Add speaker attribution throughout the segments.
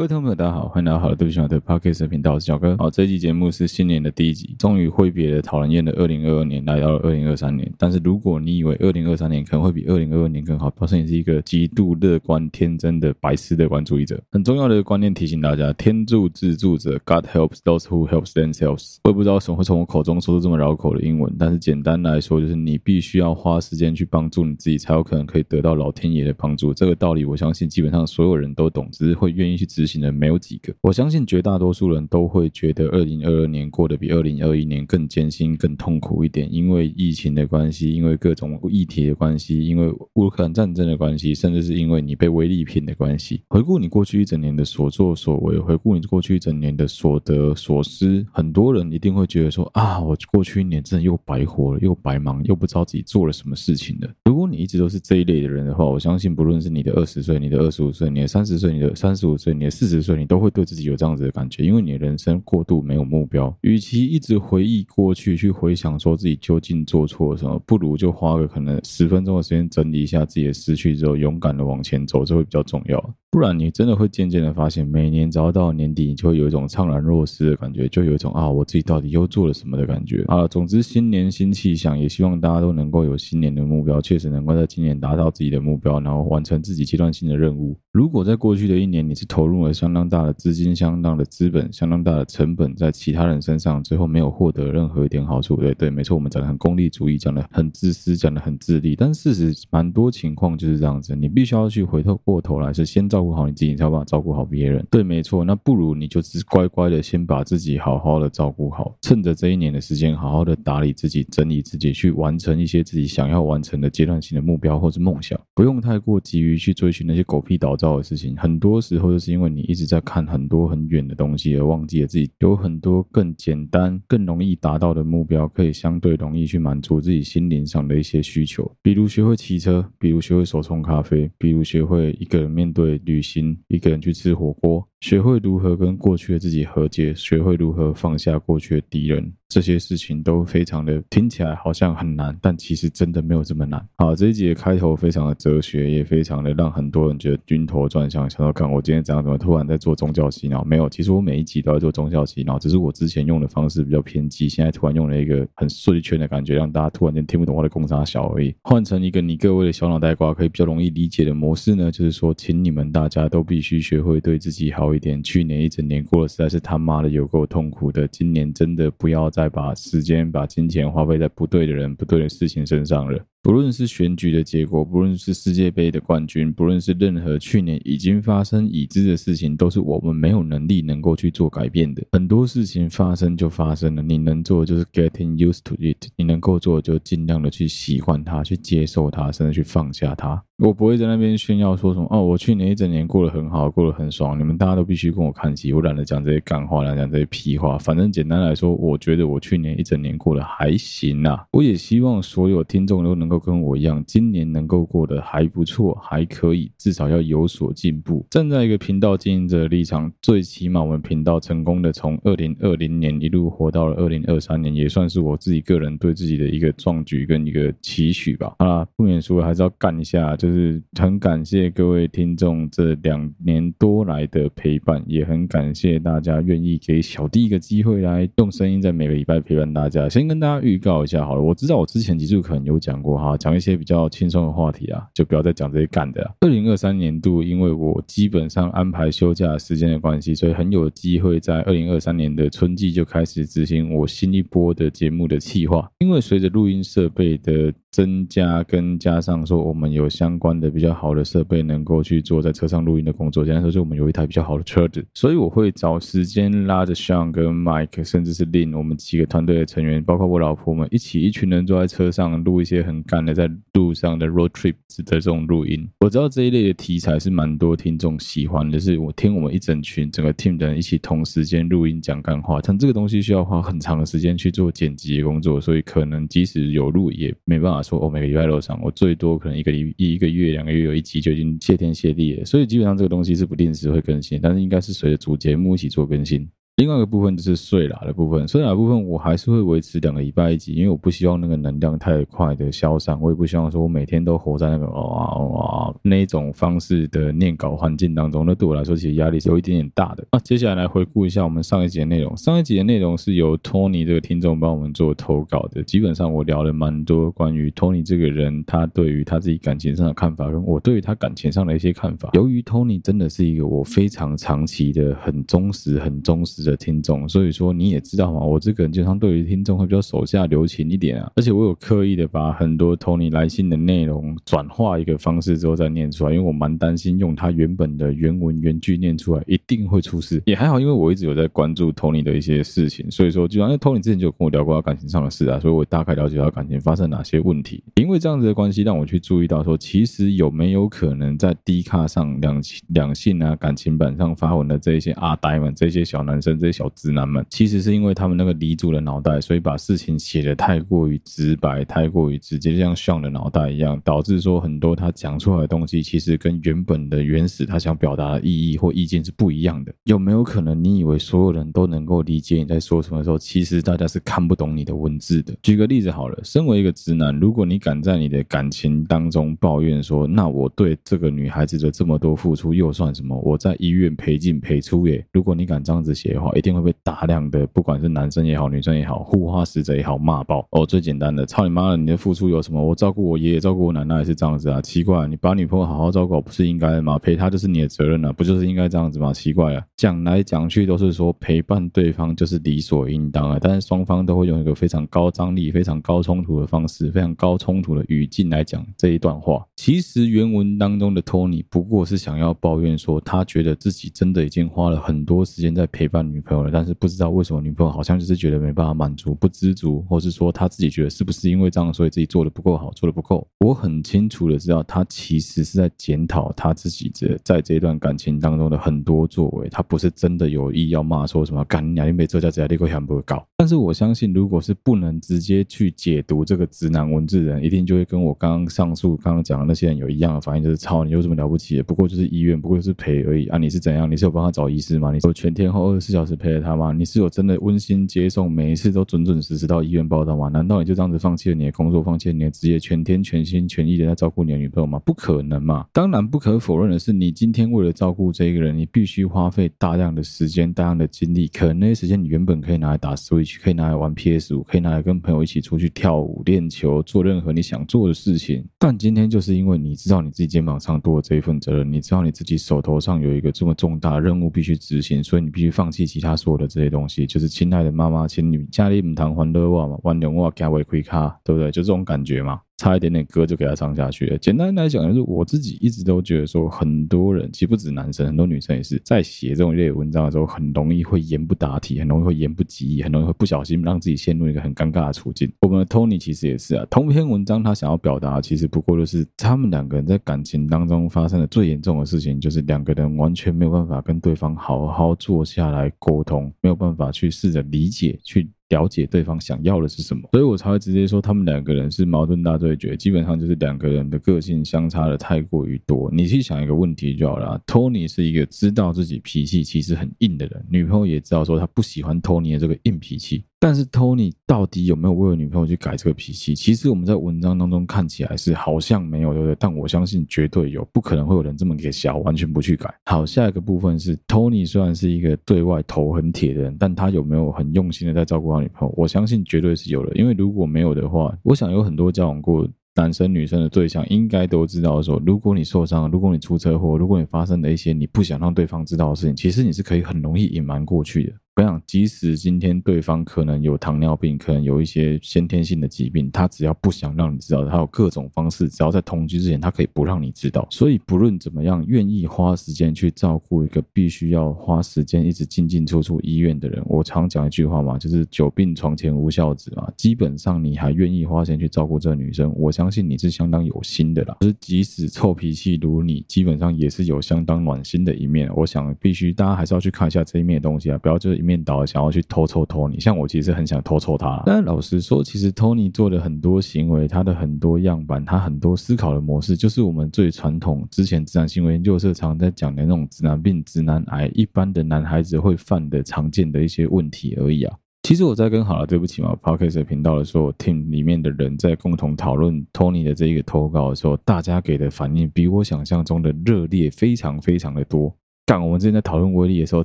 Speaker 1: 各位听众朋友，大家好，欢迎来到好的对不起，我的 Podcast 频道，我是小哥。好，这期节目是新年的第一集，终于挥别了讨人厌的二零二二年，来到了二零二三年。但是如果你以为二零二三年可能会比二零二二年更好，表示你是一个极度乐观、天真的白痴乐观主义者。很重要的观念提醒大家：天助自助者，God helps those who helps themselves。我也不知道为什么会从我口中说出这么绕口的英文，但是简单来说，就是你必须要花时间去帮助你自己，才有可能可以得到老天爷的帮助。这个道理，我相信基本上所有人都懂，只是会愿意去执行行的没有几个。我相信绝大多数人都会觉得，二零二二年过得比二零二一年更艰辛、更痛苦一点，因为疫情的关系，因为各种议题的关系，因为乌克兰战争的关系，甚至是因为你被威利品的关系。回顾你过去一整年的所作所为，回顾你过去一整年的所得所失，很多人一定会觉得说啊，我过去一年真的又白活了，又白忙，又不知道自己做了什么事情了。如果你一直都是这一类的人的话，我相信不论是你的二十岁、你的二十五岁、你的三十岁、你的三十五岁、你的四十岁，你都会对。自己有这样子的感觉，因为你的人生过度没有目标，与其一直回忆过去，去回想说自己究竟做错了什么，不如就花个可能十分钟的时间整理一下自己的思绪之后，勇敢的往前走，这会比较重要。不然你真的会渐渐的发现，每年只要到年底，你就会有一种怅然若失的感觉，就有一种啊，我自己到底又做了什么的感觉啊。总之，新年新气象，也希望大家都能够有新年的目标，确实能够在今年达到自己的目标，然后完成自己阶段性的任务。如果在过去的一年，你是投入了相当大的资金、相当的资本、相当大的成本在其他人身上，最后没有获得任何一点好处，对对，没错，我们讲的很功利主义，讲的很自私，讲的很自利，但事实蛮多情况就是这样子，你必须要去回头过头来，是先照照顾好你自己，才有办法照顾好别人。对，没错，那不如你就只乖乖的先把自己好好的照顾好，趁着这一年的时间，好好的打理自己，整理自己，去完成一些自己想要完成的阶段性的目标或是梦想，不用太过急于去追寻那些狗屁倒灶的事情。很多时候就是因为你一直在看很多很远的东西，而忘记了自己有很多更简单、更容易达到的目标，可以相对容易去满足自己心灵上的一些需求，比如学会骑车，比如学会手冲咖啡，比如学会一个人面对旅行，一个人去吃火锅。学会如何跟过去的自己和解，学会如何放下过去的敌人，这些事情都非常的听起来好像很难，但其实真的没有这么难。好，这一集的开头非常的哲学，也非常的让很多人觉得晕头转向，想要看我今天怎样怎么突然在做宗教洗脑？没有，其实我每一集都在做宗教洗脑，只是我之前用的方式比较偏激，现在突然用了一个很碎圈的感觉，让大家突然间听不懂我的公差小而已。换成一个你各位的小脑袋瓜可以比较容易理解的模式呢，就是说，请你们大家都必须学会对自己好。一点，去年一整年过得实在是他妈的有够痛苦的。今年真的不要再把时间、把金钱花费在不对的人、不对的事情身上了。不论是选举的结果，不论是世界杯的冠军，不论是任何去年已经发生已知的事情，都是我们没有能力能够去做改变的。很多事情发生就发生了，你能做的就是 getting used to it，你能够做的就尽量的去喜欢它，去接受它，甚至去放下它。我不会在那边炫耀说什么哦，我去年一整年过得很好，过得很爽，你们大家都必须跟我看齐。我懒得讲这些干话，懒得讲这些屁话。反正简单来说，我觉得我去年一整年过得还行啊。我也希望所有听众都能够跟我一样，今年能够过得还不错，还可以，至少要有所进步。站在一个频道经营者的立场，最起码我们频道成功的从二零二零年一路活到了二零二三年，也算是我自己个人对自己的一个壮举跟一个期许吧。好啦，不免说还是要干一下，就。就是很感谢各位听众这两年多来的陪伴，也很感谢大家愿意给小弟一个机会来用声音在每个礼拜陪伴大家。先跟大家预告一下好了，我知道我之前几集可能有讲过哈，讲一些比较轻松的话题啊，就不要再讲这些干的。二零二三年度，因为我基本上安排休假时间的关系，所以很有机会在二零二三年的春季就开始执行我新一波的节目的计划。因为随着录音设备的增加跟加上说，我们有相关的比较好的设备，能够去做在车上录音的工作。简单说，就我们有一台比较好的车子，所以我会找时间拉着 Sean 跟 Mike，甚至是 Lin，我们几个团队的成员，包括我老婆们，一起一群人坐在车上录一些很干的在路上的 road trip 的这种录音。我知道这一类的题材是蛮多听众喜欢的，是我听我们一整群整个 team 的人一起同时间录音讲干话，但这个东西需要花很长的时间去做剪辑工作，所以可能即使有录也没办法。说我每个礼拜都上，我最多可能一个礼一个月两个月有一集就已经谢天谢地了，所以基本上这个东西是不定时会更新，但是应该是随着主节目一起做更新。另外一个部分就是睡啦的部分，睡啦的部分我还是会维持两个礼拜一集，因为我不希望那个能量太快的消散，我也不希望说我每天都活在那个哇哇那一种方式的念稿环境当中，那对我来说其实压力是有一点点大的。那、啊、接下来来回顾一下我们上一集的内容，上一集的内容是由 Tony 这个听众帮我们做投稿的，基本上我聊了蛮多关于 Tony 这个人，他对于他自己感情上的看法，跟我对于他感情上的一些看法。由于 Tony 真的是一个我非常长期的、很忠实、很忠实的听众，所以说你也知道嘛，我这个人经常对于听众会比较手下留情一点啊。而且我有刻意的把很多 Tony 来信的内容转化一个方式之后再念出来，因为我蛮担心用他原本的原文原句念出来一定会出事。也还好，因为我一直有在关注 Tony 的一些事情，所以说就因为 Tony 之前就有跟我聊过他感情上的事啊，所以我大概了解到感情发生哪些问题。因为这样子的关系，让我去注意到说，其实有没有可能在低卡上两两性啊感情版上发文的这一些阿呆们，这些小男生，这些小直男们，其实是因为他们那个离主的脑袋，所以把事情写得太过于直白，太过于直接，就像的脑袋一样，导致说很多他讲出来的东西，其实跟原本的原始他想表达的意义或意见是不一样的。有没有可能你以为所有人都能够理解你在说什么的时候，其实大家是看不懂你的文字的？举个例子好了，身为一个直男，如果你敢在你的感情当中抱怨说，那我对这个女孩子的这么多付出又算什么？我在医院赔进赔出耶。如果你敢这样子写话，一定会被大量的不管是男生也好，女生也好，护花使者也好骂爆。哦，最简单的，操你妈的，你的付出有什么？我照顾我爷爷，照顾我奶奶也是这样子啊，奇怪，你把女朋友好好照顾不是应该的吗？陪她就是你的责任啊，不就是应该这样子吗？奇怪啊，讲来讲去都是说陪伴对方就是理所应当啊，但是双方都会用一个非常高张力、非常高冲突的方式，非常高冲突的语境来讲这一段话。其实原文当中的托尼不过是想要抱怨说，他觉得自己真的已经花了很多时间在陪伴女朋友了，但是不知道为什么女朋友好像就是觉得没办法满足，不知足，或是说他自己觉得是不是因为这样，所以自己做的不够好，做的不够。我很清楚的知道，他其实是在检讨他自己这在这一段感情当中的很多作为，他不是真的有意要骂说什么干你娘，你没做家子，你给我想不搞。但是我相信，如果是不能直接去解读这个直男文字的人，一定就会跟我刚刚上述刚刚讲的那些人有一样的反应，就是操，你有什么了不起的？不过就是医院，不过就是赔而已啊！你是怎样？你是有帮他找医师吗？你说全天候二十四小时陪着他吗？你是有真的温馨接送，每一次都准准时时到医院报道吗？难道你就这样子放弃了你的工作，放弃了你的职业，全天全心全意的在照顾你的女朋友吗？不可能嘛！当然不可否认的是，你今天为了照顾这一个人，你必须花费大量的时间、大量的精力。可能那些时间你原本可以拿来打 Switch，可以拿来玩 PS 五，可以拿来跟朋友一起出去跳舞、练球，做任何你想做的事情。但今天就是因为你知道你自己肩膀上多了这一份责任，你知道你自己手头上有一个这么重大的任务必须执行，所以你必须放弃其他所有的这些东西。就是亲爱的妈妈，请你家里母堂还乐我嘛，还点我加为亏卡，对不对？就这种感觉嘛。差一点点歌就给他唱下去了。简单来讲，就是我自己一直都觉得说，很多人其实不止男生，很多女生也是在写这种类文章的时候，很容易会言不达体，很容易会言不及义，很容易会不小心让自己陷入一个很尴尬的处境。我们的 Tony 其实也是啊，同篇文章他想要表达，其实不过就是他们两个人在感情当中发生的最严重的事情，就是两个人完全没有办法跟对方好好坐下来沟通，没有办法去试着理解去。了解对方想要的是什么，所以我才会直接说他们两个人是矛盾大对决，基本上就是两个人的个性相差的太过于多。你去想一个问题就好了，Tony 是一个知道自己脾气其实很硬的人，女朋友也知道说他不喜欢 Tony 的这个硬脾气。但是 Tony 到底有没有为了女朋友去改这个脾气？其实我们在文章当中看起来是好像没有，对不对？但我相信绝对有，不可能会有人这么给小，完全不去改。好，下一个部分是 Tony 虽然是一个对外头很铁的人，但他有没有很用心的在照顾他女朋友？我相信绝对是有的，因为如果没有的话，我想有很多交往过男生女生的对象应该都知道说，如果你受伤，如果你出车祸，如果你发生了一些你不想让对方知道的事情，其实你是可以很容易隐瞒过去的。我想，即使今天对方可能有糖尿病，可能有一些先天性的疾病，他只要不想让你知道，他有各种方式，只要在同居之前，他可以不让你知道。所以，不论怎么样，愿意花时间去照顾一个必须要花时间一直进进出出医院的人，我常讲一句话嘛，就是“久病床前无孝子”嘛。基本上，你还愿意花钱去照顾这个女生，我相信你是相当有心的啦。就是即使臭脾气如你，基本上也是有相当暖心的一面。我想，必须大家还是要去看一下这一面的东西啊，不要就是一面。面倒想要去偷抽 Tony。像我其实很想偷抽他，但是老实说，其实 Tony 做的很多行为，他的很多样板，他很多思考的模式，就是我们最传统之前直男行为研究社常在讲的那种直男病、直男癌，一般的男孩子会犯的常见的一些问题而已啊。其实我在跟好了，对不起嘛，Podcast 频道的时候，team 里面的人在共同讨论 Tony 的这一个投稿的时候，大家给的反应比我想象中的热烈，非常非常的多。干，我们之前在讨论威力的时候，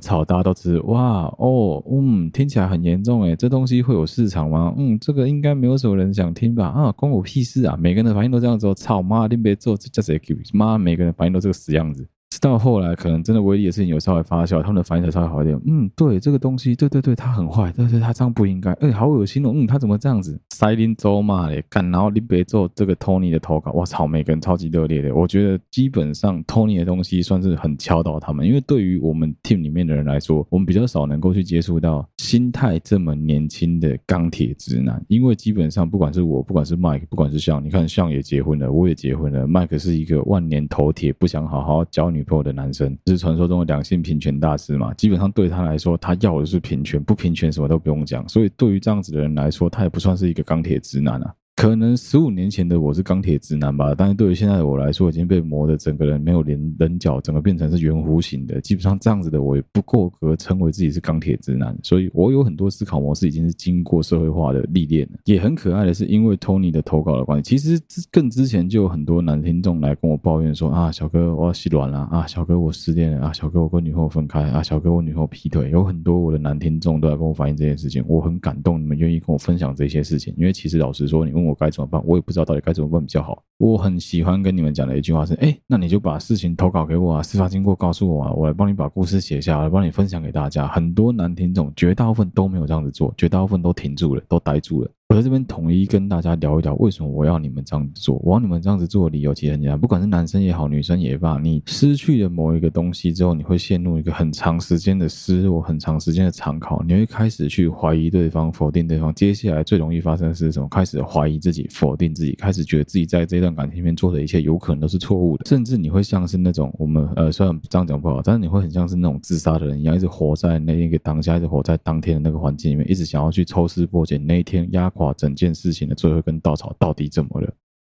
Speaker 1: 操，大家都知道，哇，哦，嗯，听起来很严重诶，这东西会有市场吗？嗯，这个应该没有什么人想听吧？啊，关我屁事啊！每个人的反应都这样子，操妈，你别做，这叫谁？妈，每个人反应都这个死样子。直到后来，可能真的威力的事情有稍微发酵，他们的反应才稍微好一点。嗯，对，这个东西，对对对，他很坏，对对，他这样不应该，哎，好恶心哦。嗯，他怎么这样子？塞林州嘛嘞，干，然后你别做这个 Tony 的投稿，我操，每个人超级热烈的。我觉得基本上 Tony 的东西算是很敲到他们，因为对于我们 team 里面的人来说，我们比较少能够去接触到心态这么年轻的钢铁直男。因为基本上不管是我，不管是 Mike，不管是像你看，像也结婚了，我也结婚了，Mike 是一个万年头铁，不想好好交女朋友的男生。是传说中的两性平权大师嘛？基本上对他来说，他要的是平权，不平权什么都不用讲。所以对于这样子的人来说，他也不算是一个钢铁直男啊。可能十五年前的我是钢铁直男吧，但是对于现在的我来说，已经被磨得整个人没有连棱角，整个变成是圆弧形的。基本上这样子的我也不够格称为自己是钢铁直男，所以我有很多思考模式已经是经过社会化的历练了。也很可爱的是，因为 Tony 的投稿的关系，其实更之前就有很多男听众来跟我抱怨说啊，小哥我要洗卵了啊，小哥我失恋了啊，小哥我跟女朋友分开啊，小哥我女朋友劈腿，有很多我的男听众都来跟我反映这件事情，我很感动，你们愿意跟我分享这些事情，因为其实老实说，你问我该怎么办，我也不知道到底该怎么办比较好。我很喜欢跟你们讲的一句话是：哎，那你就把事情投稿给我啊，事发经过告诉我啊，我来帮你把故事写下来，帮你分享给大家。很多男听众绝大部分都没有这样子做，绝大部分都停住了，都呆住了。我在这边统一跟大家聊一聊，为什么我要你们这样子做？我要你们这样子做的理由其实很简单，不管是男生也好，女生也罢，你失去了某一个东西之后，你会陷入一个很长时间的失落，很长时间的长考，你会开始去怀疑对方，否定对方。接下来最容易发生的是什么？开始怀疑自己，否定自己，开始觉得自己在这段感情里面做的一切有可能都是错误的，甚至你会像是那种我们呃，虽然这样讲不好，但是你会很像是那种自杀的人一样，一直活在那一个当下，一直活在当天的那个环境里面，一直想要去抽丝剥茧，那一天压垮整件事情。的最后一根稻草到底怎么了？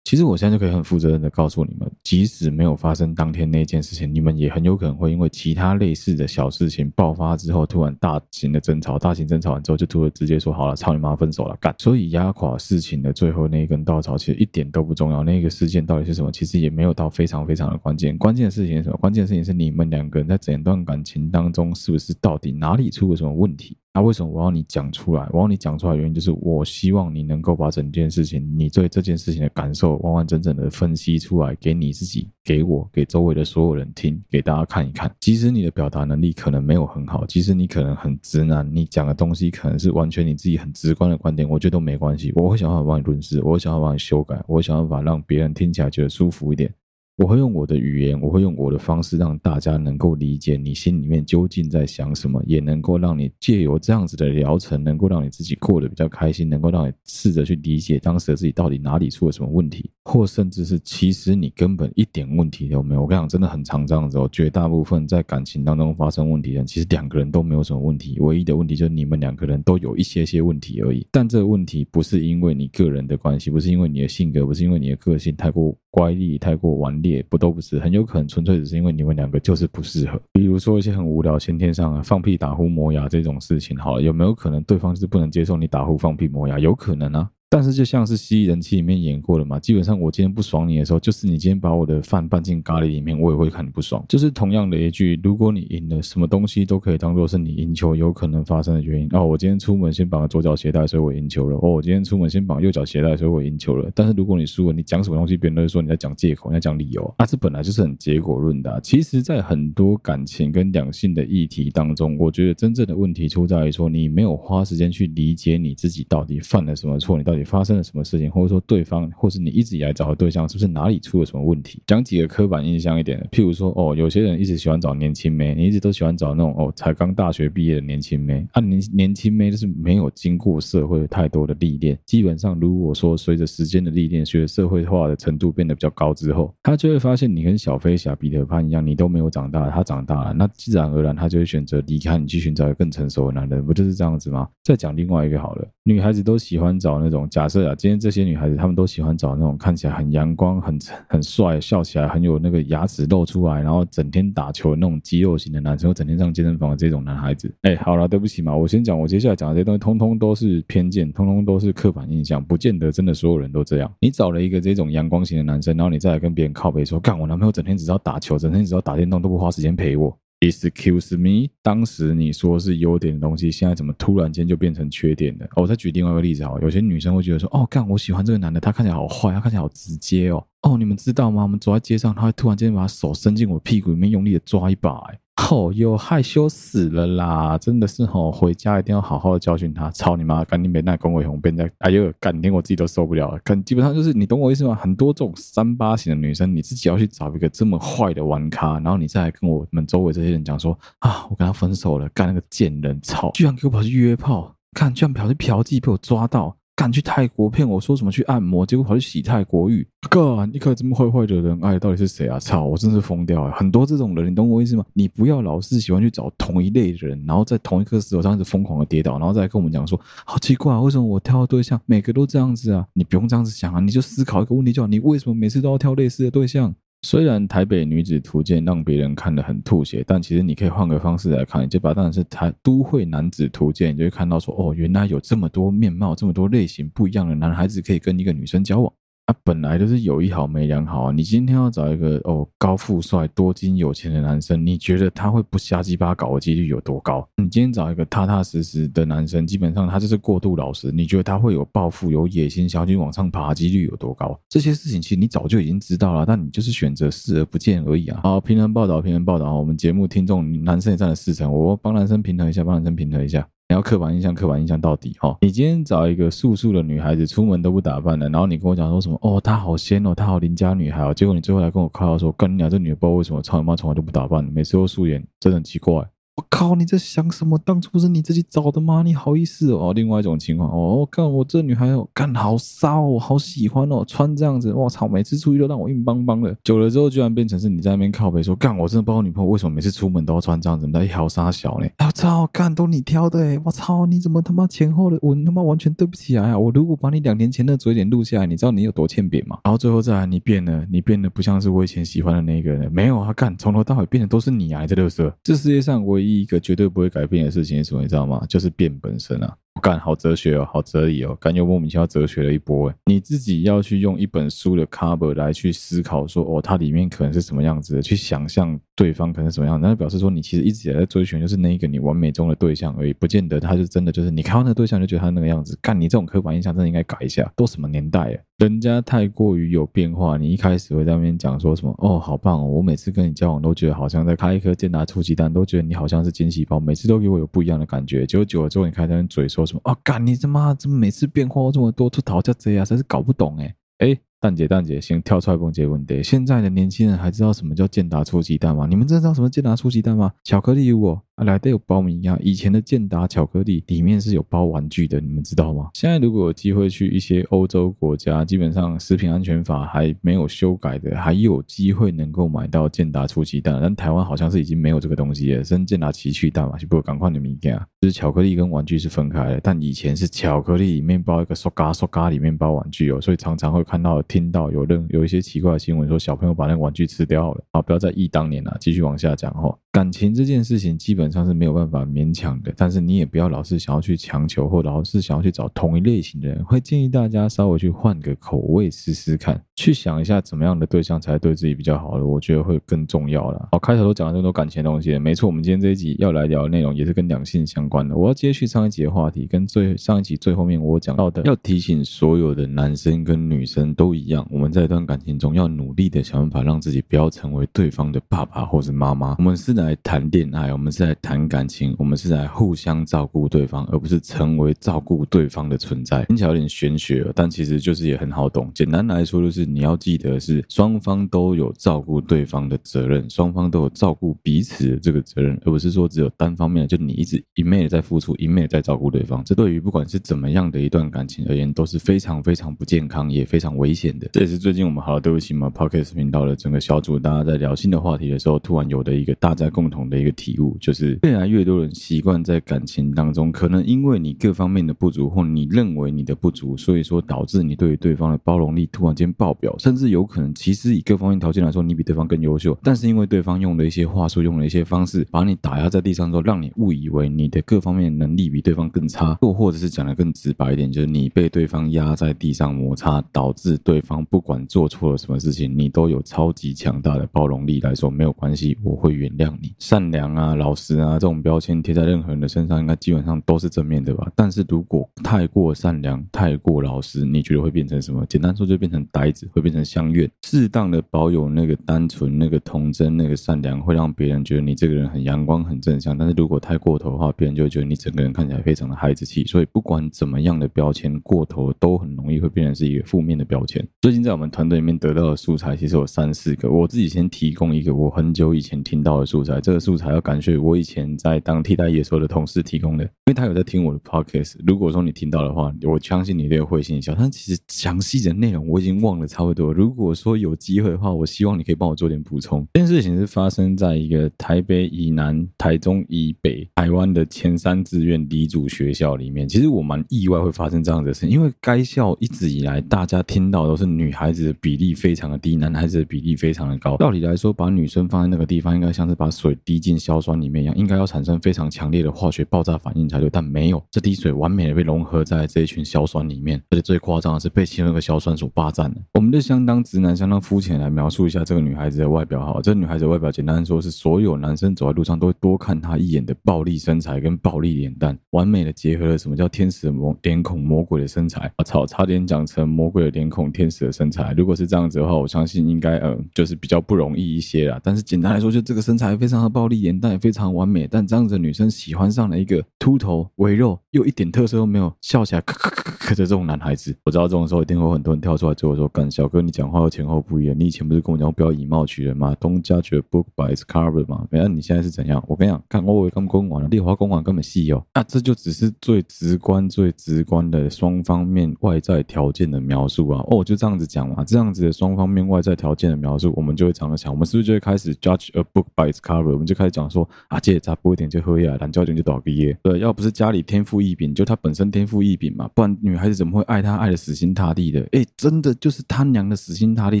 Speaker 1: 其实我现在就可以很负责任的告诉你们，即使没有发生当天那件事情，你们也很有可能会因为其他类似的小事情爆发之后，突然大型的争吵，大型争吵完之后，就突然直接说好了，操你妈，分手了，干！所以压垮事情的最后那一根稻草，其实一点都不重要。那个事件到底是什么？其实也没有到非常非常的关键。关键的事情是什么？关键的事情是你们两个人在整段感情当中，是不是到底哪里出了什么问题？那、为什么我要你讲出来？我要你讲出来的原因就是，我希望你能够把整件事情，你对这件事情的感受，完完整整的分析出来，给你自己、给我、给周围的所有人听，给大家看一看。即使你的表达能力可能没有很好，即使你可能很直男，你讲的东西可能是完全你自己很直观的观点，我觉得都没关系。我会想办法帮你润饰，我会想办法帮你修改，我会想办法让别人听起来觉得舒服一点。我会用我的语言，我会用我的方式，让大家能够理解你心里面究竟在想什么，也能够让你借由这样子的疗程，能够让你自己过得比较开心，能够让你试着去理解当时的自己到底哪里出了什么问题，或甚至是其实你根本一点问题都没有。我跟你讲，真的很常这样子哦。绝大部分在感情当中发生问题的人，其实两个人都没有什么问题，唯一的问题就是你们两个人都有一些些问题而已。但这个问题不是因为你个人的关系，不是因为你的性格，不是因为你的个性太过乖戾、太过顽劣。也不都不是，很有可能纯粹只是因为你们两个就是不适合。比如说一些很无聊、先天上啊放屁、打呼、磨牙这种事情，好了，有没有可能对方是不能接受你打呼、放屁、磨牙？有可能啊。但是就像是《蜥蜴人气》里面演过的嘛，基本上我今天不爽你的时候，就是你今天把我的饭拌进咖喱里面，我也会看你不爽。就是同样的一句，如果你赢了，什么东西都可以当做是你赢球有可能发生的原因。哦，我今天出门先绑左脚鞋带，所以我赢球了。哦，我今天出门先绑右脚鞋带，所以我赢球了。但是如果你输了，你讲什么东西，别人都会说你在讲借口，你在讲理由。啊，这本来就是很结果论的。其实，在很多感情跟两性的议题当中，我觉得真正的问题出在于说，你没有花时间去理解你自己到底犯了什么错，你到底底发生了什么事情，或者说对方或是你一直以来找的对象是不是哪里出了什么问题？讲几个刻板印象一点的，譬如说哦，有些人一直喜欢找年轻妹，你一直都喜欢找那种哦才刚大学毕业的年轻妹，啊年年轻妹就是没有经过社会太多的历练，基本上如果说随着时间的历练，随着社会化的程度变得比较高之后，他就会发现你跟小飞侠、彼得潘一样，你都没有长大，他长大了，那自然而然他就会选择离开你，去寻找一个更成熟的男人，不就是这样子吗？再讲另外一个好了，女孩子都喜欢找那种假设啊，今天这些女孩子她们都喜欢找那种看起来很阳光、很很帅、笑起来很有那个牙齿露出来，然后整天打球的那种肌肉型的男生，或整天上健身房的这种男孩子。哎，好了，对不起嘛，我先讲，我接下来讲的这些东西，通通都是偏见，通通都是刻板印象，不见得真的所有人都这样。你找了一个这种阳光型的男生，然后你再来跟别人靠背说，干我男朋友整天只知道打球，整天只知道打电动，都不花时间陪我。Excuse me，当时你说是优点的东西，现在怎么突然间就变成缺点了？我再举另外一个例子哈，有些女生会觉得说，哦，干，我喜欢这个男的，他看起来好坏，他看起来好直接哦。哦，你们知道吗？我们走在街上，他会突然间把手伸进我屁股里面，用力的抓一把，哎。哦哟，害羞死了啦！真的是吼，回家一定要好好的教训他。操你妈！赶紧别那公卫红变在，哎呦，干，连我自己都受不了了。干，基本上就是你懂我意思吗？很多这种三八型的女生，你自己要去找一个这么坏的玩咖，然后你再来跟我们周围这些人讲说啊，我跟他分手了，干那个贱人，操，居然给我跑去约炮，看，居然跑去嫖妓，被我抓到。敢去泰国骗我说什么去按摩，结果跑去洗泰国浴。哥，你可这么坏坏的人，哎，到底是谁啊？操，我真是疯掉了！很多这种人，你懂我意思吗？你不要老是喜欢去找同一类人，然后在同一个石头上一直疯狂的跌倒，然后再跟我们讲说，好奇怪，为什么我挑的对象每个都这样子啊？你不用这样子想啊，你就思考一个问题就好，你为什么每次都要挑类似的对象？虽然台北女子图鉴让别人看得很吐血，但其实你可以换个方式来看，你就把当然是台都会男子图鉴，你就会看到说，哦，原来有这么多面貌、这么多类型不一样的男孩子可以跟一个女生交往。他本来就是有一好没两好啊！你今天要找一个哦高富帅、多金有钱的男生，你觉得他会不瞎鸡巴搞的几率有多高？你今天找一个踏踏实实的男生，基本上他就是过度老实，你觉得他会有抱负、有野心、想要去往上爬几率有多高？这些事情其实你早就已经知道了，但你就是选择视而不见而已啊！好，平衡报道，平衡报道，我们节目听众男生也占了四成，我帮男生平衡一下，帮男生平衡一下。你要刻板印象，刻板印象到底哈？你今天找一个素素的女孩子，出门都不打扮的，然后你跟我讲说什么？哦，她好仙哦，她好邻家女孩哦。结果你最后来跟我靠说，跟你俩这女的不知道为什么操你妈从来都不打扮，每次都素颜，真的很奇怪。我靠！你在想什么？当初不是你自己找的吗？你好意思哦？另外一种情况哦，看我这女孩哦，干好骚，哦好喜欢哦，穿这样子，我操！每次出去都让我硬邦邦的。久了之后，居然变成是你在那边靠背说，干我真的不知道我女朋友为什么每次出门都要穿这样子，在挑杀小嘞？我操！干都你挑的诶，我操！你怎么他妈前后的我他妈完全对不起来啊！我如果把你两年前的嘴脸录下来，你知道你有多欠扁吗？然后最后再来，你变了，你变得不像是我以前喜欢的那个人，没有啊！干从头到尾变的都是你啊！这乐色，这世界上唯一。第一个绝对不会改变的事情是什么？你知道吗？就是变本身啊！干，好哲学哦，好哲理哦，干又莫名其妙哲学了一波。你自己要去用一本书的 cover 来去思考说，哦，它里面可能是什么样子的，去想象对方可能是什么样子，那表示说你其实一直也在追寻，就是那一个你完美中的对象而已，不见得他是真的，就是你看到那个对象就觉得他那个样子。干，你这种刻板印象真的应该改一下，都什么年代啊？人家太过于有变化，你一开始会在那边讲说什么？哦，好棒哦！我每次跟你交往都觉得好像在开一颗健达出奇蛋，都觉得你好像是惊喜包，每次都给我有不一样的感觉。结果久了之后，你开始在那边嘴说说什么？啊，干你他妈怎么每次变化都这么多，出逃叫这样，实在是搞不懂诶诶蛋姐，蛋姐，先跳出来问这问题。现在的年轻人还知道什么叫健达出鸡蛋吗？你们知道什么健达出鸡蛋吗？巧克力有哦，啊，来都有包米啊。以前的健达巧克力里面是有包玩具的，你们知道吗？现在如果有机会去一些欧洲国家，基本上食品安全法还没有修改的，还有机会能够买到健达出奇蛋。但台湾好像是已经没有这个东西了，生健达奇趣蛋嘛，就不赶快的明天啊，就是巧克力跟玩具是分开的。但以前是巧克力里面包一个塑嘎塑嘎里面包玩具哦，所以常常会看到。听到有任有一些奇怪的新闻，说小朋友把那个玩具吃掉了，啊，不要再忆当年了，继续往下讲哈。感情这件事情基本上是没有办法勉强的，但是你也不要老是想要去强求，或老是想要去找同一类型的人。会建议大家稍微去换个口味试试看，去想一下怎么样的对象才对自己比较好的，我觉得会更重要了。好，开头都讲了这么多感情东西，没错，我们今天这一集要来聊的内容也是跟两性相关的。我要接续上一集的话题，跟最上一集最后面我讲到的，要提醒所有的男生跟女生都一样，我们在一段感情中要努力的想办法让自己不要成为对方的爸爸或是妈妈。我们是。来谈恋爱，我们是来谈感情，我们是来互相照顾对方，而不是成为照顾对方的存在。听起来有点玄学，但其实就是也很好懂。简单来说，就是你要记得是双方都有照顾对方的责任，双方都有照顾彼此的这个责任，而不是说只有单方面的，就你一直一昧的在付出，一昧的在照顾对方。这对于不管是怎么样的一段感情而言，都是非常非常不健康，也非常危险的。这也是最近我们好了，对不起嘛，Podcast 频道的整个小组，大家在聊新的话题的时候，突然有的一个大家共同的一个体悟，就是越来越多人习惯在感情当中，可能因为你各方面的不足，或你认为你的不足，所以说导致你对于对方的包容力突然间爆表，甚至有可能其实以各方面条件来说，你比对方更优秀，但是因为对方用了一些话术，用了一些方式，把你打压在地上之后，让你误以为你的各方面能力比对方更差，又或者是讲得更直白一点，就是你被对方压在地上摩擦，导致对方不管做错了什么事情，你都有超级强大的包容力来说没有关系，我会原谅你。善良啊、老实啊这种标签贴在任何人的身上，应该基本上都是正面的吧？但是如果太过善良、太过老实，你觉得会变成什么？简单说，就变成呆子，会变成乡愿。适当的保有那个单纯、那个童真、那个善良，会让别人觉得你这个人很阳光、很正向。但是如果太过头的话，别人就会觉得你整个人看起来非常的孩子气。所以不管怎么样的标签过头，都很容易会变成是一个负面的标签。最近在我们团队里面得到的素材，其实有三四个。我自己先提供一个我很久以前听到的素材，这个素材要感谢我以前在当替代野兽的同事提供的，因为他有在听我的 podcast。如果说你听到的话，我相信你都会心一笑。但其实详细的内容我已经忘了差不多。如果说有机会的话，我希望你可以帮我做点补充。这件事情是发生在一个台北以南、台中以北、台湾的前三志愿离组学校里面。其实我蛮意外会发生这样的事情，因为该校一直以来大家听到都是女孩子的比例非常的低，男孩子的比例非常的高。道理来说，把女生放在那个地方，应该像是把水滴进硝酸里面一样，应该要产生非常强烈的化学爆炸反应才对。但没有，这滴水完美的被融合在这一群硝酸里面，而且最夸张的是被其中一个硝酸所霸占了。我们就相当直男、相当肤浅来描述一下这个女孩子的外表。哈，这女孩子外表简单说是所有男生走在路上都会多看她一眼的暴力身材跟暴力脸蛋，完美的结合了什么叫天使的模脸孔、魔鬼的身材。我操，差点讲成魔鬼的脸孔、天使的身材。如果是这样子的话，我相信应该呃就是比较不容易一些啦。但是简单来说，就这个身材非非常的暴力，眼袋也非常完美。但这样子的女生喜欢上了一个秃头、微肉又一点特色都没有，笑起来咳咳咳咳的这种男孩子。我知道这种时候一定会有很多人跳出来对我说：“干小哥，你讲话又前后不一样。你以前不是跟我讲不要以貌取人吗？Don't judge a book by its cover 吗？没，你现在是怎样？我跟你讲，看我刚公完了，丽华公完根本戏哦。那这就只是最直观、最直观的双方面外在条件的描述啊。哦，就这样子讲嘛，这样子的双方面外在条件的描述，我们就会常常想，我们是不是就会开始 judge a book by its cover？我们就开始讲说啊，这差不一点就喝呀，懒觉点就倒个耶。对，要不是家里天赋异禀，就他本身天赋异禀嘛，不然女孩子怎么会爱他爱的死心塌地的？哎，真的就是他娘的死心塌地。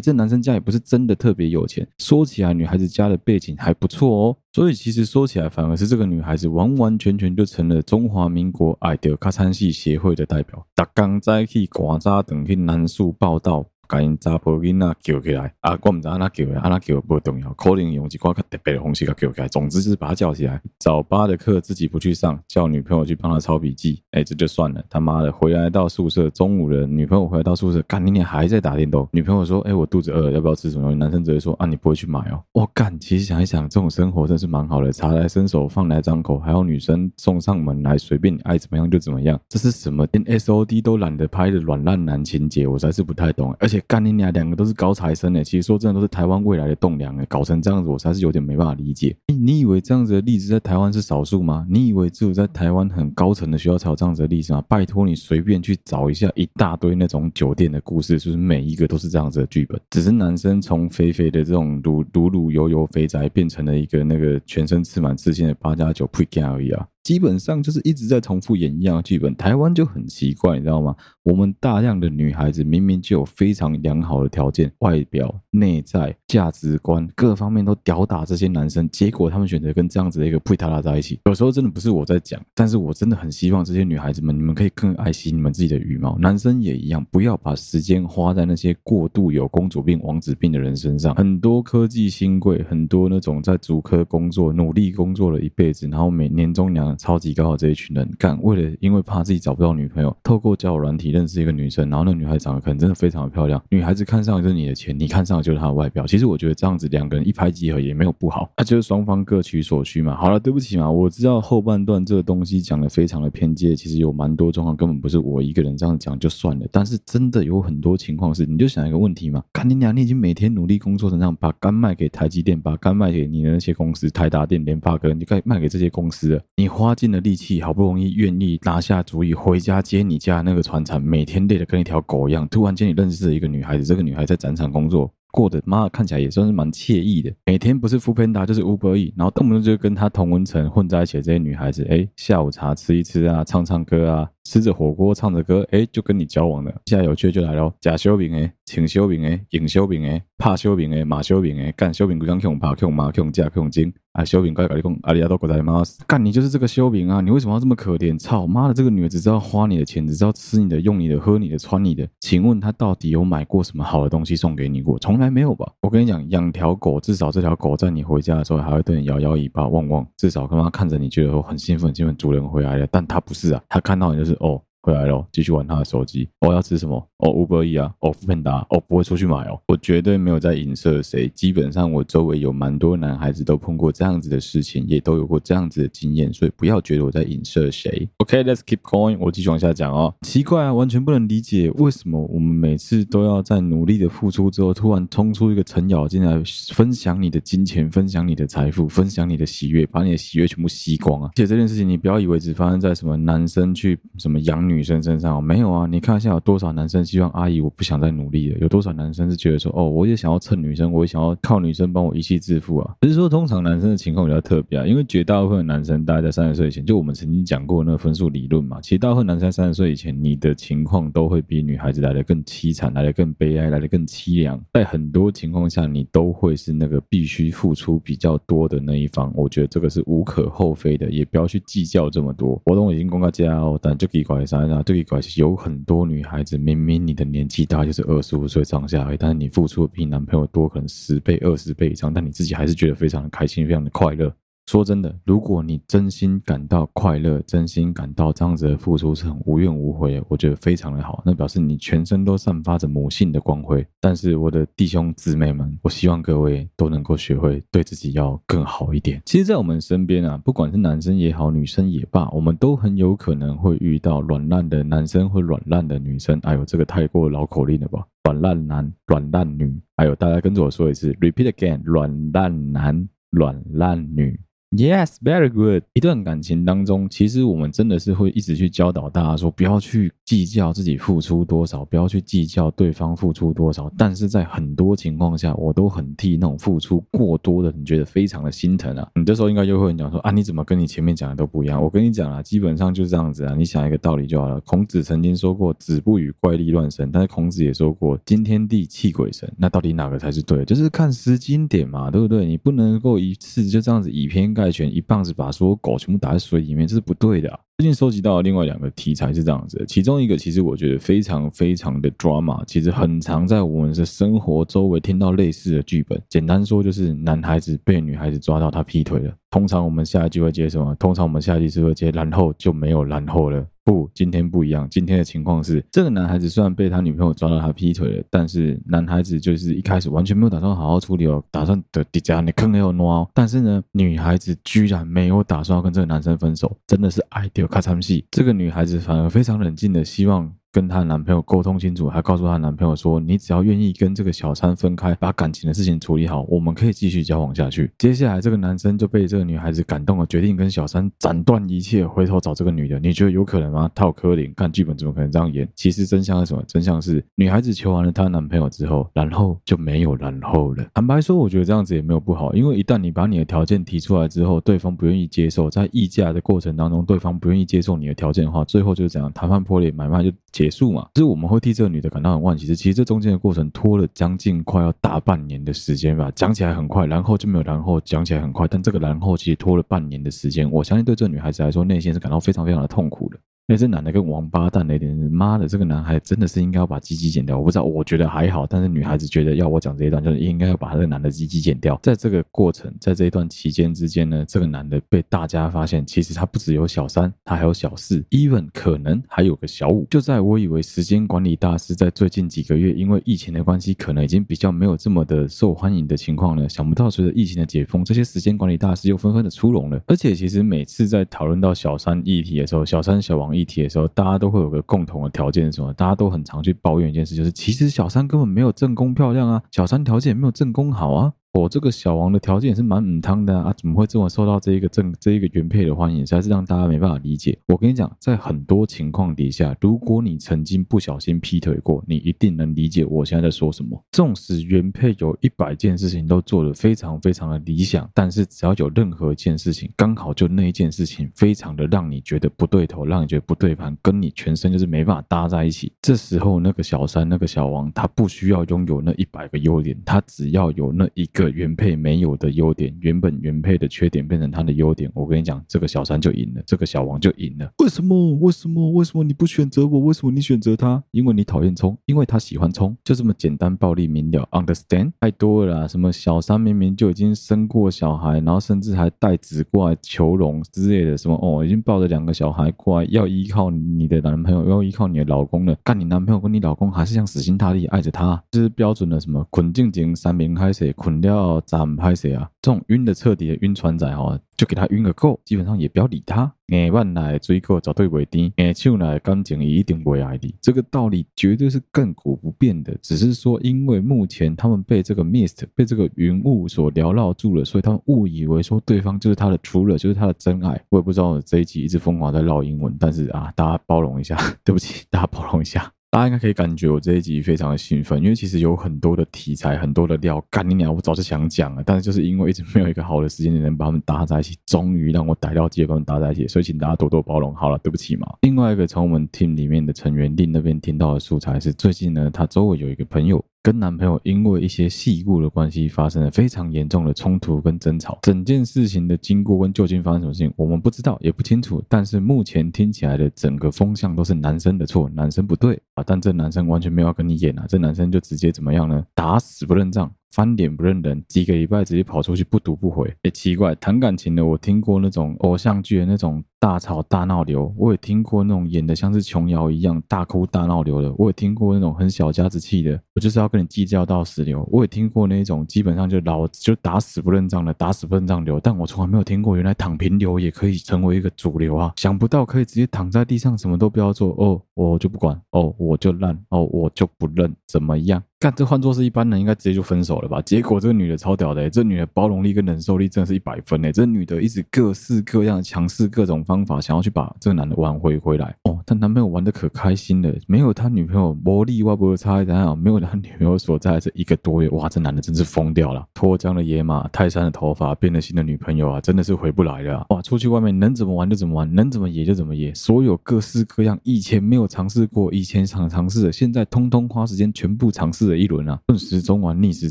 Speaker 1: 这男生家也不是真的特别有钱，说起来女孩子家的背景还不错哦。所以其实说起来，反而是这个女孩子完完全全就成了中华民国爱的卡餐系协会的代表，打刚在去广扎等去南树报道。把因查甫囡仔叫起来啊！我唔知安那叫，安那叫不重要，可能用一挂较特别的方式给叫起来。总之就是把他叫起来。早八的课自己不去上，叫女朋友去帮他抄笔记。哎，这就算了。他妈的，回来到宿舍，中午了，女朋友回来到宿舍，干你娘还在打电动。女朋友说：“哎，我肚子饿，要不要吃什么？”男生直接说：“啊，你不会去买哦。”我干，其实想一想，这种生活真是蛮好的，茶来伸手，饭来张口，还有女生送上门来，随便你爱怎么样就怎么样。这是什么？连 SOD 都懒得拍的软烂男情节，我实在是不太懂。而且。干你俩两个都是高材生诶，其实说真的都是台湾未来的栋梁诶，搞成这样子我实在是有点没办法理解。诶，你以为这样子的例子在台湾是少数吗？你以为只有在台湾很高层的学校才有这样子的例子吗？拜托你随便去找一下一大堆那种酒店的故事，就是每一个都是这样子的剧本，只是男生从肥肥的这种鲁鲁鲁油油肥宅变成了一个那个全身刺满刺青的八加九配件而已啊。基本上就是一直在重复演一样的剧本，台湾就很奇怪，你知道吗？我们大量的女孩子明明就有非常良好的条件，外表、内在、价值观各方面都吊打这些男生，结果他们选择跟这样子的一个配塔拉在一起。有时候真的不是我在讲，但是我真的很希望这些女孩子们，你们可以更爱惜你们自己的羽毛，男生也一样，不要把时间花在那些过度有公主病、王子病的人身上。很多科技新贵，很多那种在主科工作、努力工作了一辈子，然后每年终两。超级高的这一群人，干为了因为怕自己找不到女朋友，透过交友软体认识一个女生，然后那女孩长得可能真的非常的漂亮，女孩子看上就是你的钱，你看上就是她的外表。其实其实我觉得这样子两个人一拍即合也没有不好，那就是双方各取所需嘛。好了，对不起嘛，我知道后半段这个东西讲的非常的偏激，其实有蛮多状况根本不是我一个人这样讲就算了，但是真的有很多情况是，你就想一个问题嘛，干你娘，你已经每天努力工作成这样，把肝卖给台积电，把肝卖给你的那些公司，台达电、联发科，你该卖给这些公司了。你花尽了力气，好不容易愿意拿下主意回家接你家那个船厂，每天累得跟一条狗一样。突然间你认识了一个女孩子，这个女孩在展场工作。过得妈看起来也算是蛮惬意的，每天不是富平达就是 Uber E，然后动不动就跟他同温层混在一起的这些女孩子，哎，下午茶吃一吃啊，唱唱歌啊，吃着火锅唱着歌，哎，就跟你交往了。现在有趣就来了，假修饼哎，请修饼哎，影修饼哎，怕修饼哎，马修饼哎，干修饼不讲 Q 怕 Q 马 Q 架 Q 精啊，修饼该搞你讲阿里亚多国在妈，干你就是这个修饼啊，你为什么要这么可怜？操妈的，这个女的只知道花你的钱，只知道吃你的、用你的、喝你的、穿你的，请问她到底有买过什么好的东西送给你过？从来没有吧？我跟。你讲，养条狗，至少这条狗在你回家的时候还会对你摇摇尾巴、汪汪，至少他妈看着你觉得很兴奋，兴奋主人回来了。但它不是啊，它看到你就是哦。回来了，继续玩他的手机。我、要吃什么？哦，Uber E 啊，哦，foodpanda，哦，不会出去买哦。我绝对没有在影射谁。基本上我周围有蛮多男孩子都碰过这样子的事情，也都有过这样子的经验，所以不要觉得我在影射谁。OK，let's、keep going。我继续往下讲哦。奇怪啊，完全不能理解为什么我们每次都要在努力的付出之后，突然冲出一个程咬金来分享你的金钱，分享你的财富，分享你的喜悦，把你的喜悦全部吸光啊！而且这件事情你不要以为只发生在什么男生去什么养女生身上。没有啊，你看一下有多少男生希望阿姨我不想再努力了，有多少男生是觉得说哦，我也想要蹭女生，我也想要靠女生帮我一气致富啊。只是说通常男生的情况比较特别啊，因为绝大部分男生大概在三十岁以前，就我们曾经讲过那个分数理论嘛，其实大部分男生三十岁以前，你的情况都会比女孩子来的更凄惨，来的更悲哀，来的更凄凉。在很多情况下，你都会是那个必须付出比较多的那一方。我觉得这个是无可厚非的，也不要去计较这么多。活动已经公开加哦，但就给那对于关系有很多女孩子，明明你的年纪大就是二十五岁上下而已，但是你付出的比你男朋友多，可能十倍、二十倍以上，但你自己还是觉得非常的开心，非常的快乐。说真的，如果你真心感到快乐，真心感到这样子的付出是很无怨无悔，我觉得非常的好，那表示你全身都散发着母性的光辉。但是我的弟兄姊妹们，我希望各位都能够学会对自己要更好一点。其实，在我们身边啊，不管是男生也好，女生也罢，我们都很有可能会遇到软烂的男生或软烂的女生。哎呦，这个太过绕口令了吧？软烂男、软烂女，还有大家跟着我说一次，repeat again，软烂男、软烂女。Yes, very good。一段感情当中，其实我们真的是会一直去教导大家说，不要去计较自己付出多少，不要去计较对方付出多少。但是在很多情况下，我都很替那种付出过多的人觉得非常的心疼啊。你这时候应该就会讲说啊，你怎么跟你前面讲的都不一样？我跟你讲啊，基本上就是这样子啊。你想一个道理就好了。孔子曾经说过“子不语怪力乱神”，但是孔子也说过“惊天地泣鬼神”。那到底哪个才是对的？就是看时机点嘛，对不对？你不能够一次就这样子以偏。概全一棒子把所有狗全部打在水里面，这是不对的。最近收集到另外两个题材是这样子，其中一个其实我觉得非常非常的 drama，其实很常在我们的生活周围听到类似的剧本。简单说就是男孩子被女孩子抓到他劈腿了，通常我们下一句会接什么？通常我们下一句是会接，然后就没有然后了。不，今天不一样。今天的情况是，这个男孩子虽然被他女朋友抓到他劈腿了，但是男孩子就是一开始完全没有打算好好处理哦，打算的底下你坑有挪。但是呢，女孩子居然没有打算要跟这个男生分手，真的是爱丢卡惨死。这个女孩子反而非常冷静的希望。跟她男朋友沟通清楚，还告诉她男朋友说：“你只要愿意跟这个小三分开，把感情的事情处理好，我们可以继续交往下去。”接下来，这个男生就被这个女孩子感动了，决定跟小三斩断一切，回头找这个女的。你觉得有可能吗？套柯林，看剧本怎么可能这样演？其实真相是什么？真相是女孩子求完了她男朋友之后，然后就没有然后了。坦白说，我觉得这样子也没有不好，因为一旦你把你的条件提出来之后，对方不愿意接受，在议价的过程当中，对方不愿意接受你的条件的话，最后就是怎样？谈判破裂，买卖就结束嘛。就是我。们会替这个女的感到很惋惜，其实这中间的过程拖了将近快要大半年的时间吧。讲起来很快，然后就没有然后，讲起来很快，但这个然后其实拖了半年的时间。我相信对这个女孩子来说，内心是感到非常非常的痛苦的。哎，这男的跟王八蛋的一点，妈的，这个男孩真的是应该要把鸡鸡剪掉。我不知道，我觉得还好，但是女孩子觉得要我讲这一段，就是应该要把这个男的鸡鸡剪掉。在这个过程，在这一段期间之间呢，这个男的被大家发现，其实他不只有小三，他还有小四，even 可能还有个小五。就在我以为时间管理大师在最近几个月，因为疫情的关系，可能已经比较没有这么的受欢迎的情况呢，想不到随着疫情的解封，这些时间管理大师又纷纷的出笼了。而且，其实每次在讨论到小三议题的时候，小三小王一议题的时候，大家都会有个共同的条件是什么？大家都很常去抱怨一件事，就是其实小三根本没有正宫漂亮啊，小三条件也没有正宫好啊。我、这个小王的条件也是蛮母汤的啊，怎么会这么受到这一个正这一个原配的欢迎？实在是让大家没办法理解。我跟你讲，在很多情况底下，如果你曾经不小心劈腿过，你一定能理解我现在在说什么。纵使原配有一百件事情都做得非常非常的理想，但是只要有任何一件事情刚好就那一件事情非常的让你觉得不对头，让你觉得不对盘，跟你全身就是没办法搭在一起。这时候那个小三那个小王，他不需要拥有那一百个优点，他只要有那一个。个原配没有的优点，原本原配的缺点变成他的优点，我跟你讲，这个小三就赢了，这个小王就赢了。为什么？为什么？为什么你不选择我？为什么你选择他？因为你讨厌冲，因为他喜欢冲，就这么简单，暴力明了。Understand？太多了啦，什么小三明明就已经生过小孩，然后甚至还带子过来求荣之类的，什么哦，已经抱着两个小孩过来，要依靠你的男朋友，要依靠你的老公了。干你男朋友跟你老公还是像死心塌地爱着他，这、就是标准的什么捆静静三明开始捆掉。要咱拍谁啊？这种晕的彻底的晕船仔哦，就给他晕个够，基本上也不要理他。眼万来追过找对尾钉，眼手来感情一定会爱的。这个道理绝对是亘古不变的。只是说，因为目前他们被这个 mist 被这个云雾所缭绕住了，所以他们误以为说对方就是他的 true love，就是他的真爱。我也不知道这一集一直疯狂在绕英文，但是啊，大家包容一下，对不起，大家包容一下。大家应该可以感觉我这一集非常的兴奋，因为其实有很多的题材，很多的料，干你娘！我早就想讲了，但是就是因为一直没有一个好的时间点能把它们搭在一起，终于让我逮到机会把它们搭在一起，所以请大家多多包容。好了，对不起嘛。另外一个从我们 team 里面的成员令那边听到的素材是，最近呢，他周围有一个朋友。跟男朋友因为一些细故的关系发生了非常严重的冲突跟争吵，整件事情的经过跟究竟发生什么事情，我们不知道也不清楚。但是目前听起来的整个风向都是男生的错，男生不对啊。但这男生完全没有要跟你演啊，这男生就直接怎么样呢？打死不认账。翻脸不认人，几个礼拜直接跑出去不读不回。也奇怪，谈感情的我听过那种偶像剧的那种大吵大闹流，我也听过那种演的像是琼瑶一样大哭大闹流的，我也听过那种很小家子气的，我就是要跟你计较到死流。我也听过那种基本上就老就打死不认账的，打死不认账流。但我从来没有听过原来躺平流也可以成为一个主流啊！想不到可以直接躺在地上什么都不要做哦，我就不管哦，我就烂哦，我就不认，怎么样？干，这换作是一般人，应该直接就分手了吧？结果这个女的超屌的，这女的包容力跟忍受力真的是一百分诶！这女的一直各式各样的强势各种方法，想要去把这个男的挽回回来。哦，她男朋友玩的可开心了，没有他女朋友魔力哇不会差一点啊，没有他女朋友所在这一个多月，哇，这男的真是疯掉了，脱缰的野马，泰山的头发，变了心的女朋友啊，真的是回不来了。哇，出去外面能怎么玩就怎么玩，能怎么野就怎么野，所有各式各样以前没有尝试过，以前想尝试的，现在通通花时间全部尝试了一轮啊。时钟玩逆时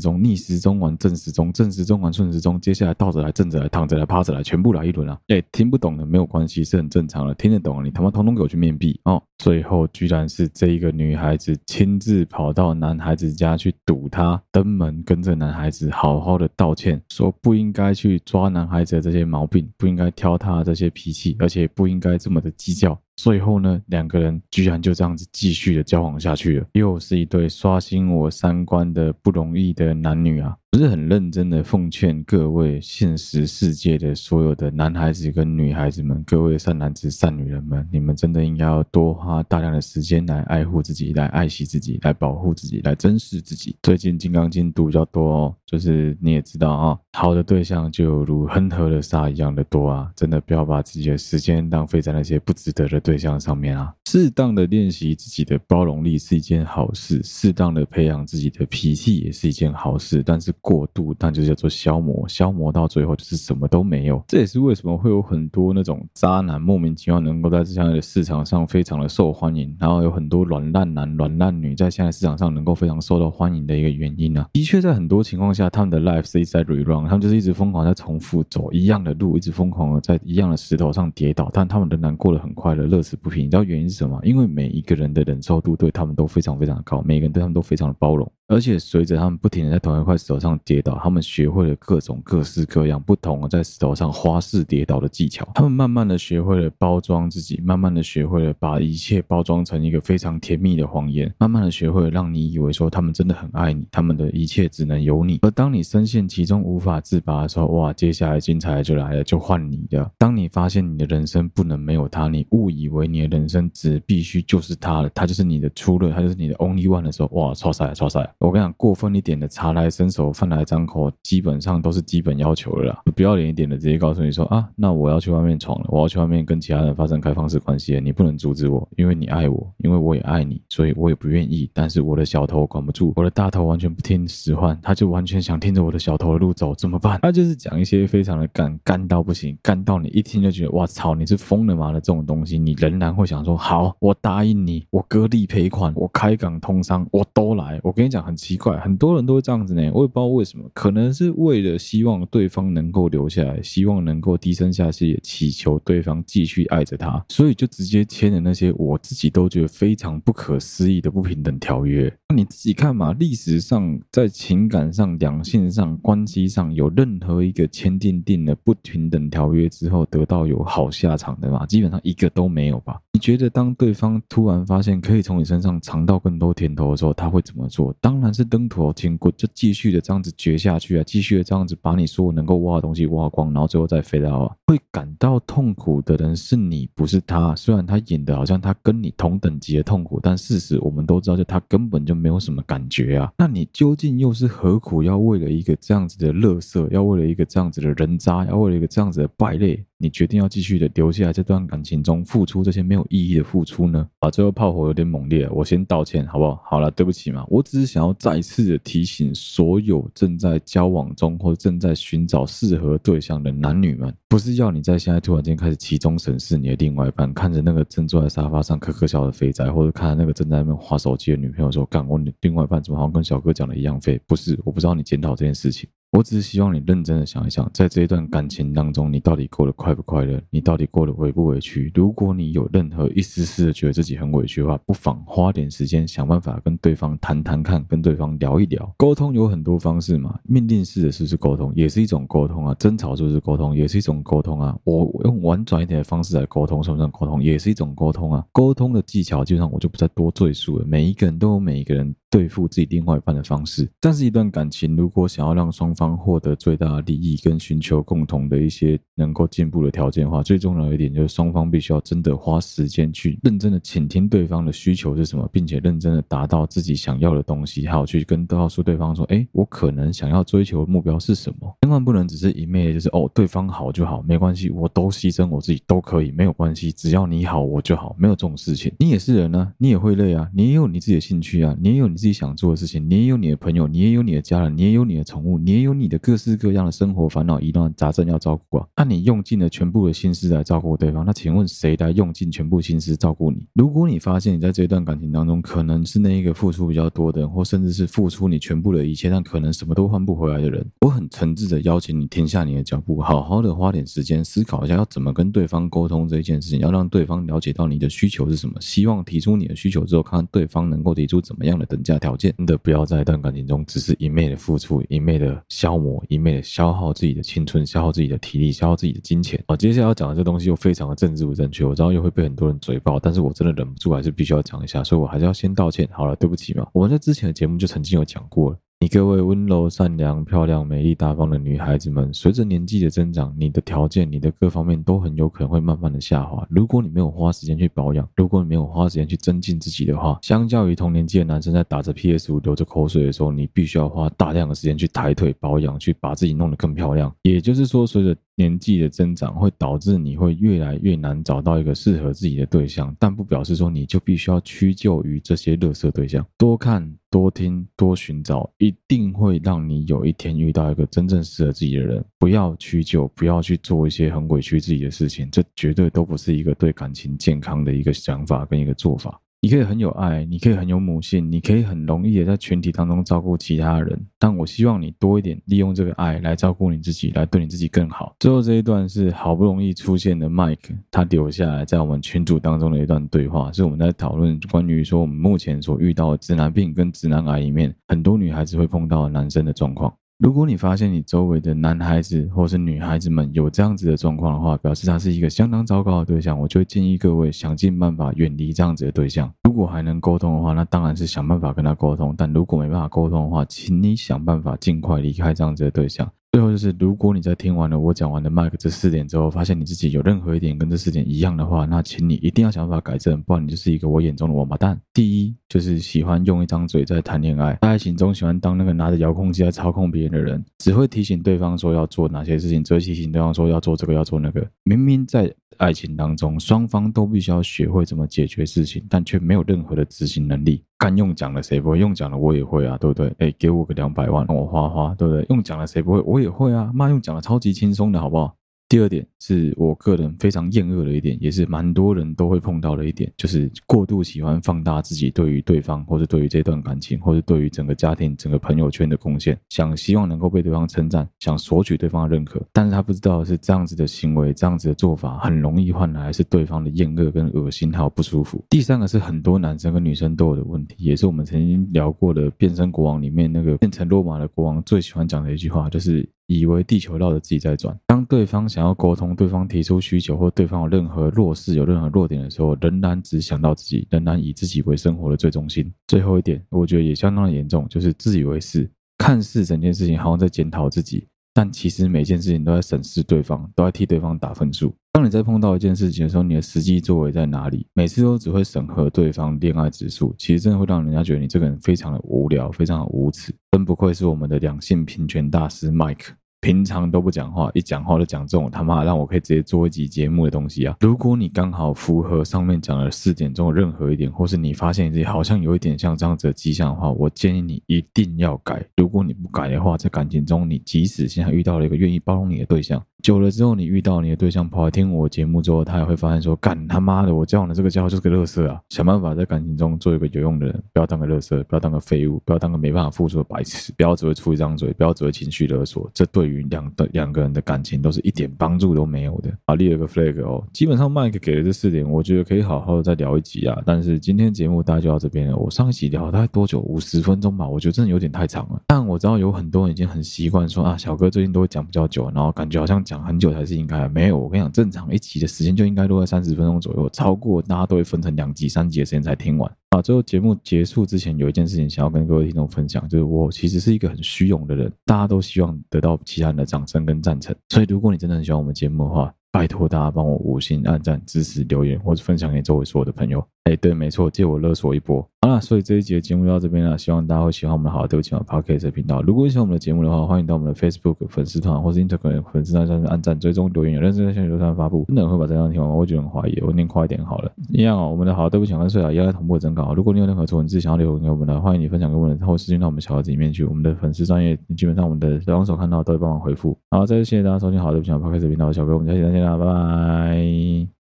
Speaker 1: 钟，逆时钟玩正时钟，正时钟玩顺时钟，接下来倒着来，正着来，躺着来，趴着来，全部来一轮啊！哎，听不懂的没有关系，是很正常的。听得懂了，你他妈通通给我去面壁哦！最后居然是这一个女孩子亲自跑到男孩子家去堵他，登门跟这男孩子好好的道歉，说不应该去抓男孩子的这些毛病，不应该挑他的这些脾气，而且不应该这么的计较。最后呢，两个人居然就这样子继续的交往下去了，又是一对刷新我三观的不容易的男女啊！不是很认真的奉劝各位现实世界的所有的男孩子跟女孩子们，各位善男子善女人们，你们真的应该要多花大量的时间来爱护自己，来爱惜自己，来保护自己，来珍视自己。最近《金刚经》读比较多哦，就是你也知道啊，好的对象就如恒河的沙一样的多啊，真的不要把自己的时间浪费在那些不值得的对象上面啊。适当的练习自己的包容力是一件好事，适当的培养自己的脾气也是一件好事，但是。过度，但就叫做消磨，消磨到最后就是什么都没有。这也是为什么会有很多那种渣男莫名其妙能够在这样的市场上非常的受欢迎，然后有很多软烂男、软烂女在现在市场上能够非常受到欢迎的一个原因呢、啊？的确，在很多情况下，他们的 life 是一直在 rerun，他们就是一直疯狂在重复走一样的路，一直疯狂的在一样的石头上跌倒，但他们仍然过得很快乐，乐此不疲。你知道原因是什么？因为每一个人的忍受度对他们都非常非常的高，每个人对他们都非常的包容。而且随着他们不停的在同一块石头上跌倒，他们学会了各种各式各样不同的在石头上花式跌倒的技巧。他们慢慢的学会了包装自己，慢慢的学会了把一切包装成一个非常甜蜜的谎言，慢慢的学会了让你以为说他们真的很爱你，他们的一切只能有你。而当你深陷其中无法自拔的时候，哇，接下来精彩就来了，就换你的。当你发现你的人生不能没有他，你误以为你的人生只必须就是他了，他就是你的出路，他就是你的 only one 的时候，哇，错赛错赛！我跟你讲，过分一点的茶来伸手，饭来张口，基本上都是基本要求了啦。不要脸一点的，直接告诉你说啊，那我要去外面闯了，我要去外面跟其他人发生开放式关系了，你不能阻止我，因为你爱我，因为我也爱你，所以我也不愿意。但是我的小头管不住，我的大头完全不听使唤，他就完全想听着我的小头的路走，怎么办？他就是讲一些非常的干，干到不行，干到你一听就觉得哇操，你是疯了吗的这种东西，你仍然会想说好，我答应你，我割地赔款，我开港通商，我都来。我跟你讲很奇怪，很多。人都会这样子呢，我也不知道为什么，可能是为了希望对方能够留下来，希望能够低声下气，祈求对方继续爱着他，所以就直接签了那些我自己都觉得非常不可思议的不平等条约。那你自己看嘛，历史上在情感上、两性上、关系上有任何一个签订定了不平等条约之后得到有好下场的吗？基本上一个都没有吧？你觉得当对方突然发现可以从你身上尝到更多甜头的时候，他会怎么做？当当然是登徒。经过就继续的这样子掘下去啊，继续的这样子把你所有能够挖的东西挖光，然后最后再飞到啊。会感到痛苦的人是你，不是他。虽然他演的好像他跟你同等级的痛苦，但事实我们都知道，就他根本就没有什么感觉啊。那你究竟又是何苦要为了一个这样子的乐色，要为了一个这样子的人渣，要为了一个这样子的败类？你决定要继续的留下来这段感情中，付出这些没有意义的付出呢？啊，最后炮火有点猛烈，我先道歉好不好？好了，对不起嘛，我只是想要再次的提醒所有正在交往中或正在寻找适合对象的男女们，不是要你在现在突然间开始集中审视你的另外一半，看着那个正坐在沙发上咯咯笑的肥宅，或者看着那个正在那边划手机的女朋友说：“干，我你另外一半怎么好像跟小哥讲的一样废？”不是，我不知道你检讨这件事情。我只是希望你认真的想一想，在这一段感情当中，你到底过得快不快乐？你到底过得委不委屈？如果你有任何一丝丝的觉得自己很委屈的话，不妨花点时间想办法跟对方谈谈看，跟对方聊一聊。沟通有很多方式嘛，命令式的是不是沟通，也是一种沟通啊。争吵是不是沟通，也是一种沟通啊。我用婉转一点的方式来沟通，算不算沟通？也是一种沟通啊。沟通的技巧，基本上我就不再多赘述了。每一个人都有每一个人。对付自己另外一半的方式，但是一段感情如果想要让双方获得最大的利益，跟寻求共同的一些能够进步的条件的话，最重要的一点就是双方必须要真的花时间去认真的倾听对方的需求是什么，并且认真的达到自己想要的东西，还有去跟告诉对方说，哎，我可能想要追求的目标是什么，千万不能只是一昧的就是哦，对方好就好，没关系，我都牺牲我自己都可以，没有关系，只要你好我就好，没有这种事情。你也是人啊，你也会累啊，你也有你自己的兴趣啊，你也有你。自己想做的事情，你也有你的朋友，你也有你的家人，你也有你的宠物，你也有你的各式各样的生活烦恼、疑难杂症要照顾啊。那你用尽了全部的心思来照顾对方，那请问谁来用尽全部心思照顾你？如果你发现你在这段感情当中可能是那一个付出比较多的人，或甚至是付出你全部的一切，但可能什么都换不回来的人，我很诚挚的邀请你停下你的脚步，好好的花点时间思考一下，要怎么跟对方沟通这一件事情，要让对方了解到你的需求是什么。希望提出你的需求之后，看看对方能够提出怎么样的等价条件。真的不要在一段感情中只是一昧的付出，一昧的消磨，一昧的消耗自己的青春，消耗自己的体力，消耗自己的金钱。好，接下来要讲的这东西又非常的政治不正确，我知道又会被很多人嘴爆，但是我真的忍不住，还是必须要讲一下，所以我还是要先道歉。好了，对不起嘛，我们在之前的节目就曾经有讲过了。你各位温柔、善良、漂亮、美丽、大方的女孩子们，随着年纪的增长，你的条件、你的各方面都很有可能会慢慢的下滑。如果你没有花时间去保养，如果你没有花时间去增进自己的话，相较于同年纪的男生在打着 PS 五流着口水的时候，你必须要花大量的时间去抬腿保养，去把自己弄得更漂亮。也就是说，随着年纪的增长会导致你会越来越难找到一个适合自己的对象，但不表示说你就必须要屈就于这些垃圾对象。多看、多听、多寻找，一定会让你有一天遇到一个真正适合自己的人。不要屈就，不要去做一些很委屈自己的事情，这绝对都不是一个对感情健康的一个想法跟一个做法。你可以很有爱，你可以很有母性，你可以很容易的在群体当中照顾其他人。但我希望你多一点利用这个爱来照顾你自己，来对你自己更好。最后这一段是好不容易出现的 Mike，他留下来在我们群组当中的一段对话，是我们在讨论关于说我们目前所遇到的直男病跟直男癌里面，很多女孩子会碰到男生的状况。如果你发现你周围的男孩子或是女孩子们有这样子的状况的话，表示他是一个相当糟糕的对象，我就建议各位想尽办法远离这样子的对象。如果还能沟通的话，那当然是想办法跟他沟通；但如果没办法沟通的话，请你想办法尽快离开这样子的对象。最后就是，如果你在听完了我讲完的麦克这四点之后，发现你自己有任何一点跟这四点一样的话，那请你一定要想办法改正，不然你就是一个我眼中的王八蛋。第一，就是喜欢用一张嘴在谈恋爱，爱情中喜欢当那个拿着遥控器在操控别人的人，只会提醒对方说要做哪些事情，只会提醒对方说要做这个要做那个，明明在。爱情当中，双方都必须要学会怎么解决事情，但却没有任何的执行能力。干用讲了，谁不会？用讲了，我也会啊，对不对？哎，给我个两百万，让我花花，对不对？用讲了，谁不会？我也会啊，妈，用讲了，超级轻松的，好不好？第二点是我个人非常厌恶的一点，也是蛮多人都会碰到的一点，就是过度喜欢放大自己对于对方，或者对于这段感情，或者对于整个家庭、整个朋友圈的贡献，想希望能够被对方称赞，想索取对方的认可。但是他不知道是这样子的行为，这样子的做法，很容易换来是对方的厌恶跟恶心还有不舒服。第三个是很多男生跟女生都有的问题，也是我们曾经聊过的《变身国王》里面那个变成落马的国王最喜欢讲的一句话，就是。以为地球绕着自己在转。当对方想要沟通，对方提出需求，或对方有任何弱势、有任何弱点的时候，仍然只想到自己，仍然以自己为生活的最中心。最后一点，我觉得也相当的严重，就是自以为是，看似整件事情好像在检讨自己，但其实每件事情都在审视对方，都在替对方打分数。当你在碰到一件事情的时候，你的实际作为在哪里？每次都只会审核对方恋爱指数，其实真的会让人家觉得你这个人非常的无聊，非常的无耻。真不愧是我们的两性平权大师 Mike。平常都不讲话，一讲话就讲这种他妈让我可以直接做一集节目的东西啊！如果你刚好符合上面讲的四点中的任何一点，或是你发现自己好像有一点像这样子的迹象的话，我建议你一定要改。如果你不改的话，在感情中，你即使现在遇到了一个愿意包容你的对象，久了之后，你遇到你的对象跑来听我节目之后，他也会发现说：干他妈的，我交往的这个家伙就是个垃圾啊！想办法在感情中做一个有用的人，不要当个垃圾，不要当个废物，不要当个没办法付出的白痴，不要只会出一张嘴，不要只会情绪勒索，这对于两的两。个人的感情都是一点帮助都没有的啊！立了个 flag 哦，基本上麦克给了这四点，我觉得可以好好的再聊一集啊。但是今天节目大家就到这边了。我上一集聊大概多久？五十分钟吧，我觉得真的有点太长了。但我知道有很多人已经很习惯说啊，小哥最近都会讲比较久，然后感觉好像讲很久才是应该。没有，我跟你讲，正常一集的时间就应该落在三十分钟左右，超过大家都会分成两集、三集的时间才听完。啊，最后节目结束之前，有一件事情想要跟各位听众分享，就是我其实是一个很虚荣的人，大家都希望得到其他人的掌声跟赞成，所以如果你真的很喜欢我们节目的话，拜托大家帮我五星按赞、支持、留言或者分享给周围所有的朋友。哎，对，没错，借我勒索一波。好了，所以这一集的节目就到这边了，希望大家会喜欢我们的好，对不起嘛，Podcast 频道。如果喜欢我们的节目的话，欢迎到我们的 Facebook 粉丝团或是 Instagram 粉丝团上面按赞、追踪、留言，有认识在线流传发布。真的会把这张听完，我会觉得很怀疑，我念快一点好了。一样哦，我们的好，对不起，跟睡啊，一样在同步征稿。如果你有任何错，你自己想要留言给我们的，欢迎你分享给我们，然后私信到我们小盒子里面去。我们的粉丝专业，基本上我们的小帮手看到都会帮忙回复。好，再次谢谢大家收听好，对不起嘛，Podcast 频道的小哥，我们下期再见啦，拜拜。